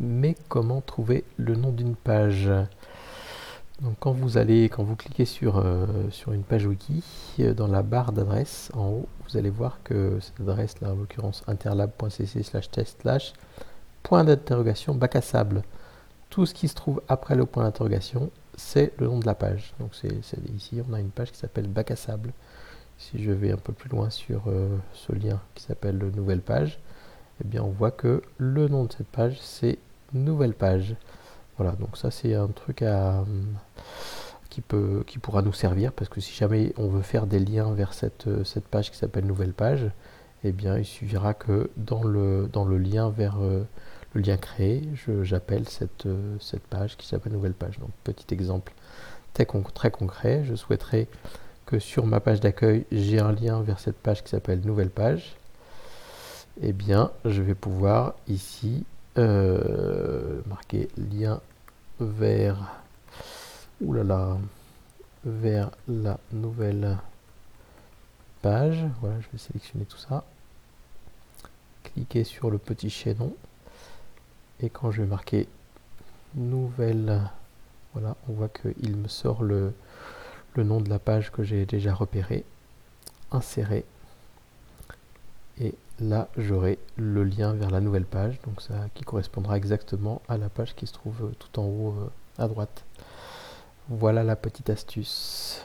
Mais comment trouver le nom d'une page? Donc quand vous allez, quand vous cliquez sur, euh, sur une page wiki, euh, dans la barre d'adresse en haut, vous allez voir que cette adresse là, en l'occurrence interlab.cc slash test slash point d'interrogation bac à sable. Tout ce qui se trouve après le point d'interrogation, c'est le nom de la page. Donc c'est ici, on a une page qui s'appelle bac à sable. Si je vais un peu plus loin sur euh, ce lien qui s'appelle nouvelle page, eh bien on voit que le nom de cette page c'est nouvelle page. Voilà, donc ça c'est un truc qui, peut, qui pourra nous servir parce que si jamais on veut faire des liens vers cette, cette page qui s'appelle nouvelle page, eh bien il suffira que dans le, dans le lien vers euh, le lien créé, j'appelle cette, cette page qui s'appelle nouvelle page. Donc petit exemple très, très concret, je souhaiterais que sur ma page d'accueil, j'ai un lien vers cette page qui s'appelle nouvelle page. Eh bien, je vais pouvoir ici euh, marquer lien vers oulala, vers la nouvelle page. Voilà, je vais sélectionner tout ça. Cliquer sur le petit chaînon. Et quand je vais marquer nouvelle, voilà, on voit qu'il me sort le, le nom de la page que j'ai déjà repéré. Insérer et là j'aurai le lien vers la nouvelle page donc ça qui correspondra exactement à la page qui se trouve tout en haut euh, à droite. Voilà la petite astuce